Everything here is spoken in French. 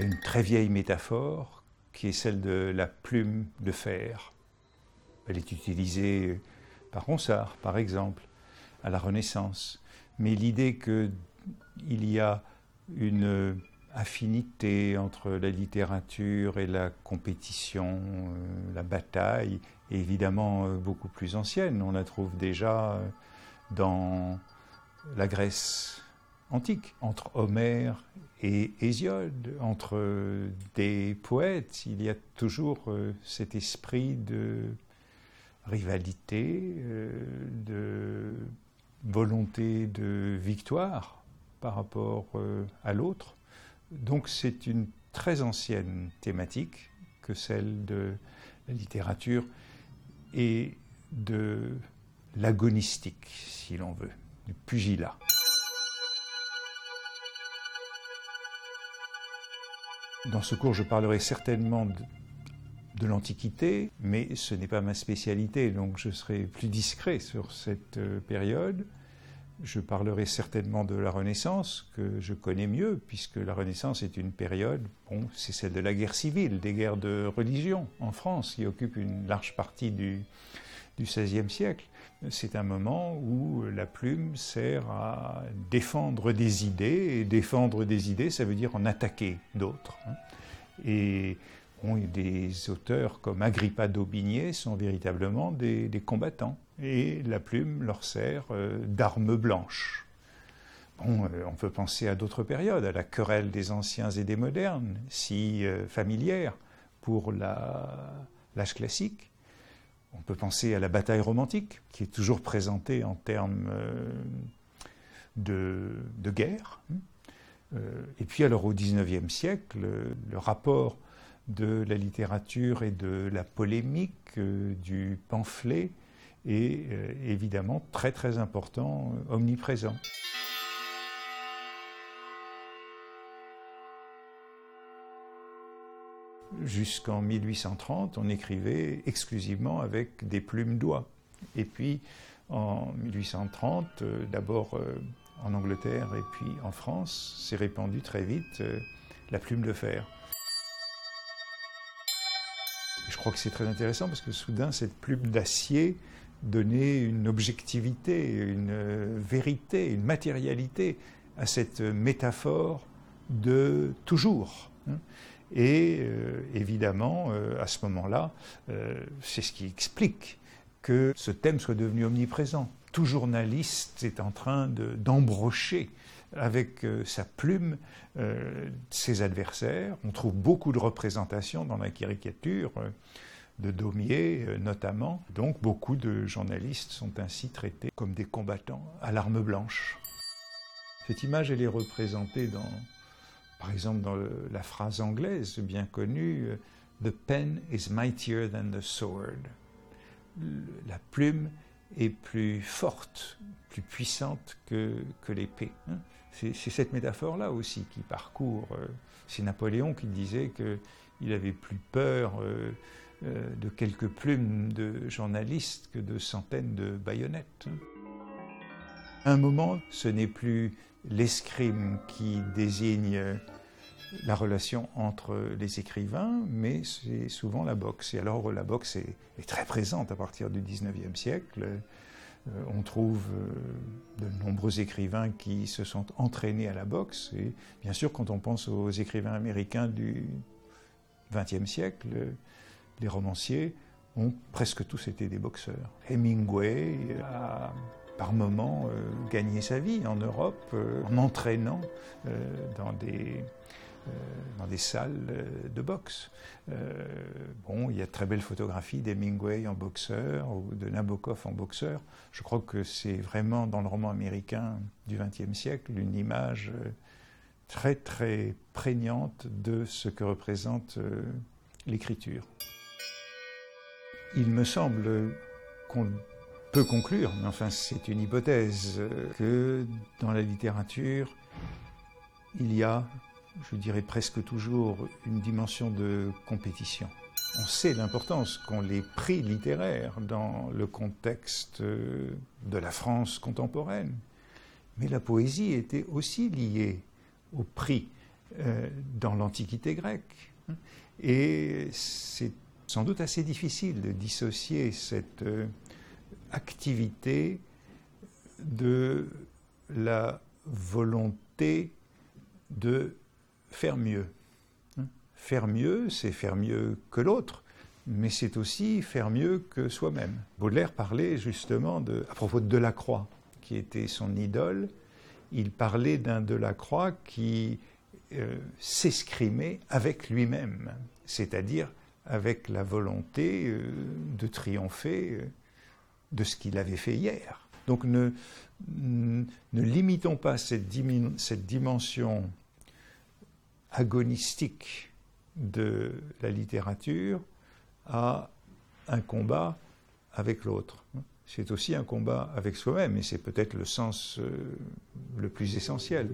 Il y a une très vieille métaphore qui est celle de la plume de fer. Elle est utilisée par Ronsard, par exemple, à la Renaissance. Mais l'idée qu'il y a une affinité entre la littérature et la compétition, euh, la bataille, est évidemment euh, beaucoup plus ancienne. On la trouve déjà euh, dans la Grèce antique, entre Homère et Hésiode, entre des poètes. Il y a toujours cet esprit de rivalité, de volonté de victoire par rapport à l'autre. Donc c'est une très ancienne thématique que celle de la littérature et de l'agonistique, si l'on veut, du pugilat. Dans ce cours, je parlerai certainement de, l'Antiquité, mais ce n'est pas ma spécialité, donc je serai plus discret sur cette euh, période. Je parlerai certainement de la Renaissance, que je connais mieux, puisque la Renaissance est une période, bon, c'est celle de la guerre civile, des guerres de religion en France, qui occupe une large partie du, du XVIe siècle. C'est un moment où la plume sert à défendre des idées, et défendre des idées, ça veut dire en attaquer d'autres. Hein. Et des auteurs comme Agrippa d'Aubigné sont véritablement des, combattants. Et la plume leur sert euh, d'arme blanche. Euh, on peut penser à d'autres périodes, à la querelle des anciens et des modernes, si euh, familière pour l'âge classique. On peut penser à la bataille romantique, qui est toujours présentée en termes de, de, guerre. et puis alors au XIXe siècle, le rapport de la littérature et de la polémique, euh, du pamphlet est euh, évidemment très très important, euh, omniprésent. Jusqu'en 1830, on écrivait exclusivement avec des plumes d'oie. Et puis en 1830, d'abord en Angleterre et puis en France, s'est répandue très vite la plume de fer. Je crois que c'est très intéressant parce que soudain, cette plume d'acier donnait une objectivité, une vérité, une matérialité à cette métaphore de toujours. Hein. Et euh, évidemment, euh, à ce moment-là, euh, c'est ce qui explique que ce thème soit devenu omniprésent. Tout journaliste est en train d'embrocher avec sa plume ses adversaires. On trouve beaucoup de représentations dans la caricature de Daumier notamment. Donc beaucoup de journalistes sont ainsi traités comme des combattants à l'arme blanche. Cette image, elle est représentée dans, par exemple, dans la phrase anglaise bien connue The pen is mightier than the sword. La plume est plus forte, plus puissante que, que l'épée. Hein. C'est cette métaphore-là aussi qui parcourt. Euh, c'est Napoléon qui disait qu'il avait plus peur euh, euh, de quelques plumes de journalistes que de centaines de baïonnettes. Un moment, ce n'est plus l'escrime qui désigne la relation entre les écrivains, mais c'est souvent la boxe. Et alors la boxe est, très présente à partir du 19e siècle. Euh, on trouve euh, de nombreux écrivains qui se sont entraînés à la boxe. Et bien sûr, quand on pense aux écrivains américains du XXe siècle, les romanciers ont presque tous été des boxeurs. Hemingway a par moments euh, gagné sa vie en Europe en entraînant dans des euh, dans des salles euh, de boxe. Euh, bon, il y a de très belles photographies d'Hemingway en boxeur ou de Nabokov en boxeur. Je crois que c'est vraiment dans le roman américain du XXe siècle une image très très prégnante de ce que représente l'écriture. Il me semble qu'on peut conclure, mais enfin c'est une hypothèse, que dans la littérature, il y a je dirais presque toujours, une dimension de compétition. On sait l'importance qu'ont les prix littéraires dans le contexte de la France contemporaine. Mais la poésie était aussi liée au prix dans l'Antiquité grecque. Et c'est sans doute assez difficile de dissocier cette activité de la volonté de faire mieux. Faire mieux, c'est faire mieux que l'autre, mais c'est aussi faire mieux que soi-même. Baudelaire parlait justement à propos de Delacroix, qui était son idole, il parlait d'un Delacroix qui euh, s'escrimait avec lui-même, c'est-à-dire avec la volonté euh, de triompher euh, de ce qu'il avait fait hier. Donc ne, ne limitons pas cette, cette dimension agonistique de la littérature à un combat avec l'autre. C'est aussi un combat avec soi-même, et c'est peut-être le sens euh, le plus essentiel.